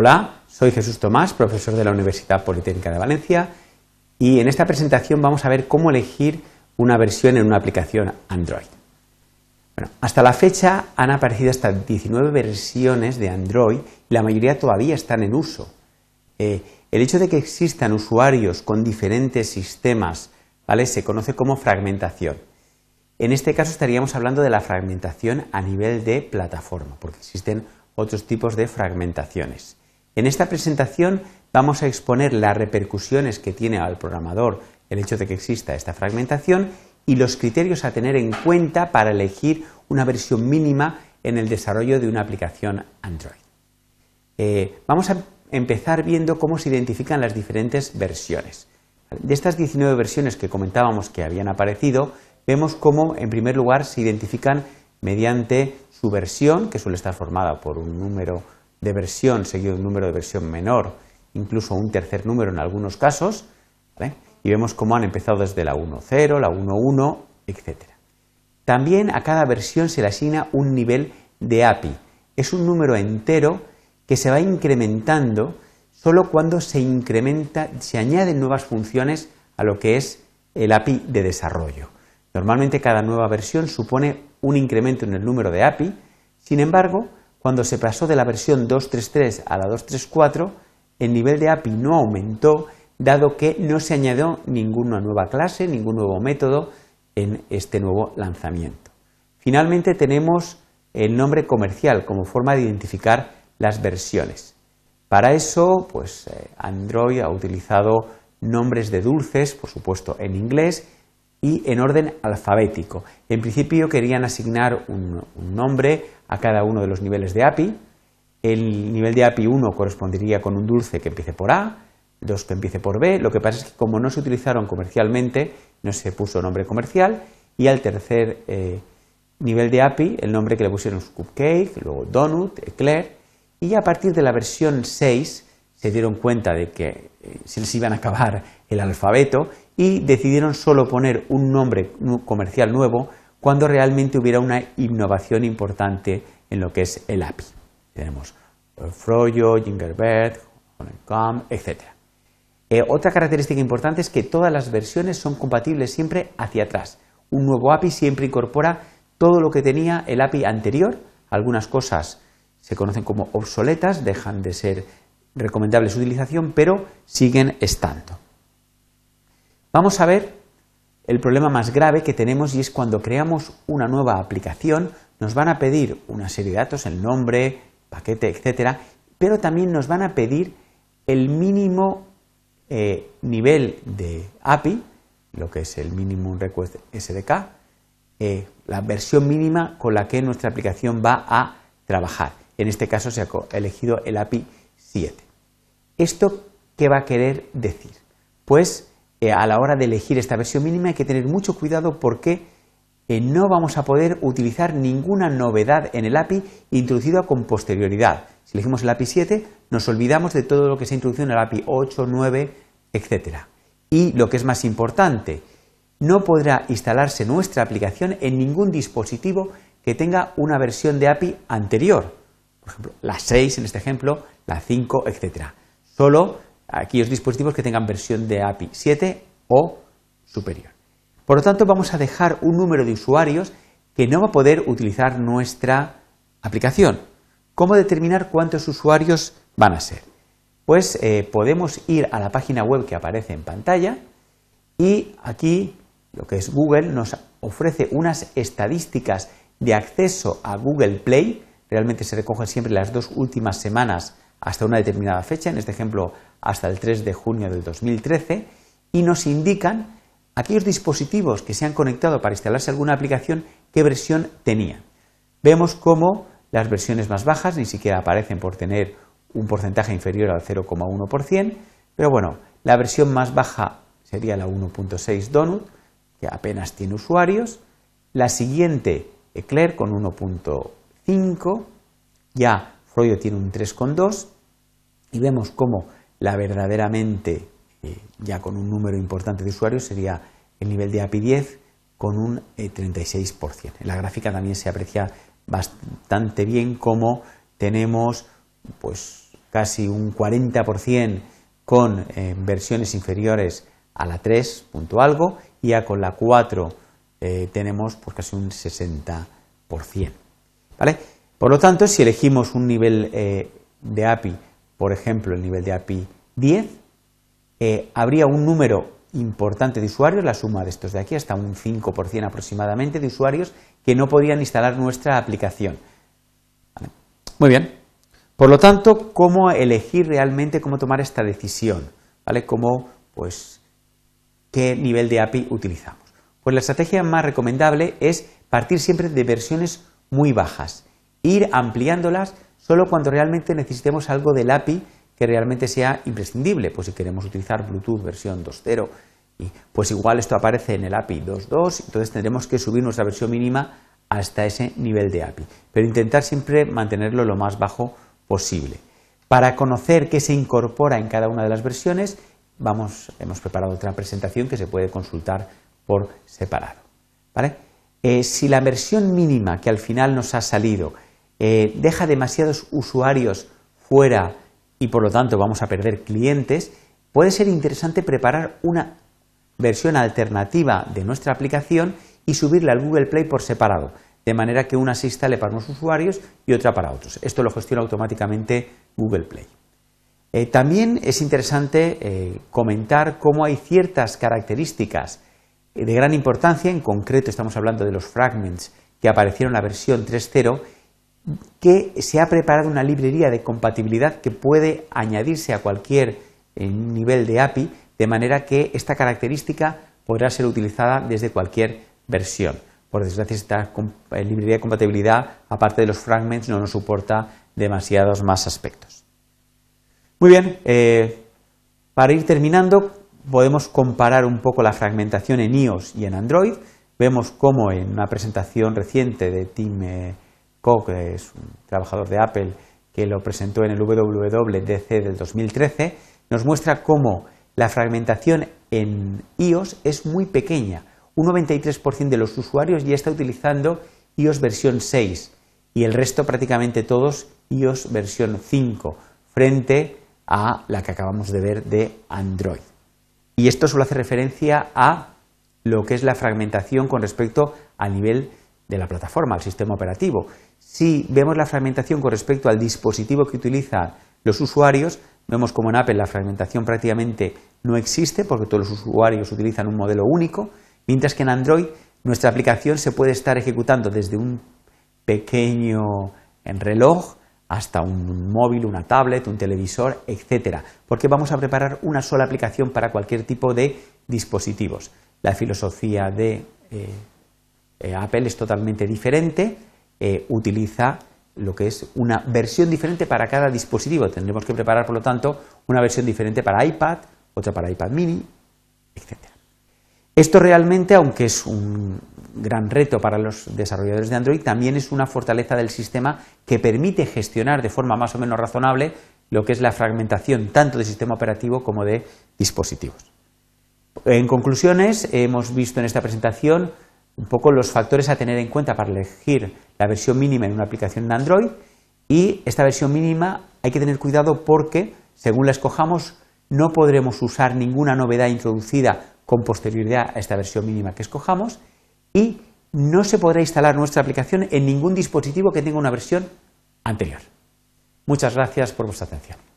Hola, soy Jesús Tomás, profesor de la Universidad Politécnica de Valencia y en esta presentación vamos a ver cómo elegir una versión en una aplicación Android. Bueno, hasta la fecha han aparecido hasta 19 versiones de Android y la mayoría todavía están en uso. Eh, el hecho de que existan usuarios con diferentes sistemas ¿vale? se conoce como fragmentación. En este caso estaríamos hablando de la fragmentación a nivel de plataforma, porque existen otros tipos de fragmentaciones. En esta presentación vamos a exponer las repercusiones que tiene al programador el hecho de que exista esta fragmentación y los criterios a tener en cuenta para elegir una versión mínima en el desarrollo de una aplicación Android. Eh, vamos a empezar viendo cómo se identifican las diferentes versiones. De estas 19 versiones que comentábamos que habían aparecido, vemos cómo, en primer lugar, se identifican mediante su versión, que suele estar formada por un número de versión seguido de un número de versión menor, incluso un tercer número en algunos casos, y vemos cómo han empezado desde la 1.0, la 1.1, etc. También a cada versión se le asigna un nivel de API. Es un número entero que se va incrementando solo cuando se incrementa, se añaden nuevas funciones a lo que es el API de desarrollo. Normalmente cada nueva versión supone un incremento en el número de API, sin embargo, cuando se pasó de la versión 2.3.3 a la 2.3.4, el nivel de API no aumentó, dado que no se añadió ninguna nueva clase, ningún nuevo método en este nuevo lanzamiento. Finalmente tenemos el nombre comercial como forma de identificar las versiones. Para eso, pues eh, Android ha utilizado nombres de dulces, por supuesto en inglés, y en orden alfabético. En principio querían asignar un, nombre a cada uno de los niveles de API. El nivel de API 1 correspondería con un dulce que empiece por A, dos que empiece por B. Lo que pasa es que como no se utilizaron comercialmente, no se puso nombre comercial. Y al tercer eh, nivel de API, el nombre que le pusieron es Cupcake, luego Donut, Eclair. Y a partir de la versión 6 se dieron cuenta de que eh, se les iban a acabar el alfabeto y decidieron solo poner un nombre comercial nuevo cuando realmente hubiera una innovación importante en lo que es el API. Tenemos eh, Froyo, Gingerbread, Honeycomb, etc. Eh, otra característica importante es que todas las versiones son compatibles siempre hacia atrás. Un nuevo API siempre incorpora todo lo que tenía el API anterior. Algunas cosas se conocen como obsoletas, dejan de ser recomendables su utilización, pero siguen estando. Vamos a ver el problema más grave que tenemos y es cuando creamos una nueva aplicación, nos van a pedir una serie de datos, el nombre, paquete, etcétera, pero también nos van a pedir el mínimo eh, nivel de API, lo que es el Minimum Request SDK, eh, la versión mínima con la que nuestra aplicación va a trabajar. En este caso se ha elegido el API 7. ¿Esto qué va a querer decir? Pues eh, a la hora de elegir esta versión mínima hay que tener mucho cuidado porque eh, no vamos a poder utilizar ninguna novedad en el API introducida con posterioridad. Si elegimos el API 7, nos olvidamos de todo lo que se ha introducido en el API 8, 9, etc. Y lo que es más importante, no podrá instalarse nuestra aplicación en ningún dispositivo que tenga una versión de API anterior. Por ejemplo, la 6 en este ejemplo, la 5, etc. Solo aquellos dispositivos que tengan versión de API 7 o superior. Por lo tanto, vamos a dejar un número de usuarios que no va a poder utilizar nuestra aplicación. ¿Cómo determinar cuántos usuarios van a ser? Pues eh, podemos ir a la página web que aparece en pantalla y aquí lo que es Google nos ofrece unas estadísticas de acceso a Google Play. Realmente se recogen siempre las dos últimas semanas hasta una determinada fecha, en este ejemplo hasta el 3 de junio del 2013, y nos indican aquellos dispositivos que se han conectado para instalarse alguna aplicación, qué versión tenían. Vemos cómo las versiones más bajas ni siquiera aparecen por tener un porcentaje inferior al 0,1%, pero bueno, la versión más baja sería la 1.6 Donut, que apenas tiene usuarios, la siguiente Eclair con 1.5, ya Froyo tiene un 3,2 y vemos cómo la verdaderamente, eh, ya con un número importante de usuarios, sería el nivel de API 10 con un 36%. Eh, en la gráfica también se aprecia bastante bien cómo tenemos pues, casi un 40% con eh, versiones inferiores a la 3 punto algo y ya con la 4 eh, tenemos pues casi un 60%. ¿vale? Por lo tanto, si elegimos un nivel eh, de API, por ejemplo, el nivel de API 10, habría un número importante de usuarios, la suma de estos de aquí, hasta un 5% aproximadamente de usuarios que no podrían instalar nuestra aplicación. Muy bien. Por lo tanto, ¿cómo elegir realmente cómo tomar esta decisión? ¿Vale? ¿Cómo, pues, qué nivel de API utilizamos? Pues la estrategia más recomendable es partir siempre de versiones muy bajas, ir ampliándolas solo cuando realmente necesitemos algo del API que realmente sea imprescindible. Pues si queremos utilizar Bluetooth versión 2.0, pues igual esto aparece en el API 2.2, entonces tendremos que subir nuestra versión mínima hasta ese nivel de API. Pero intentar siempre mantenerlo lo más bajo posible. Para conocer qué se incorpora en cada una de las versiones, vamos, hemos preparado otra presentación que se puede consultar por separado. Eh, si la versión mínima que al final nos ha salido eh, deja demasiados usuarios fuera y por lo tanto vamos a perder clientes, puede ser interesante preparar una versión alternativa de nuestra aplicación y subirla al Google Play por separado, de manera que una se instale para unos usuarios y otra para otros. Esto lo gestiona automáticamente Google Play. Eh, también es interesante eh, comentar cómo hay ciertas características de gran importancia, en concreto estamos hablando de los fragments que aparecieron en la versión 3.0, que se ha preparado una librería de compatibilidad que puede añadirse a cualquier nivel de API, de manera que esta característica podrá ser utilizada desde cualquier versión. Por desgracia, esta eh, librería de compatibilidad, aparte de los fragments, no nos soporta demasiados más aspectos. Muy bien, eh, para ir terminando, podemos comparar un poco la fragmentación en iOS y en Android. Vemos cómo en una presentación reciente de eh, Que es un trabajador de Apple, que lo presentó en el WWDC del 2013, nos muestra cómo la fragmentación en iOS es muy pequeña un 93% de los usuarios ya está utilizando iOS versión 6 y el resto prácticamente todos iOS versión 5 frente a la que acabamos de ver de Android. Y esto solo hace referencia a lo que es la fragmentación con respecto al nivel de la plataforma, al sistema operativo. Si vemos la fragmentación con respecto al dispositivo que utilizan los usuarios, vemos como en Apple la fragmentación prácticamente no existe porque todos los usuarios utilizan un modelo único Mientras que en Android nuestra aplicación se puede estar ejecutando desde un pequeño reloj hasta un móvil, una tablet, un televisor, etcétera, porque vamos a preparar una sola aplicación para cualquier tipo de dispositivos. La filosofía de eh, Apple es totalmente diferente, eh, utiliza lo que es una versión diferente para cada dispositivo. Tendremos que preparar, por lo tanto, una versión diferente para iPad, otra para iPad mini, etcétera. Esto realmente, aunque es un gran reto para los desarrolladores de Android, también es una fortaleza del sistema que permite gestionar de forma más o menos razonable lo que es la fragmentación tanto de sistema operativo como de dispositivos. En conclusiones, hemos visto en esta presentación un poco los factores a tener en cuenta para elegir la versión mínima en una aplicación en Android y esta versión mínima hay que tener cuidado porque, según la escojamos, no podremos usar ninguna novedad introducida con posterioridad a esta versión mínima que escojamos y no se podrá instalar nuestra aplicación en ningún dispositivo que tenga una versión anterior. Muchas gracias por vuestra atención.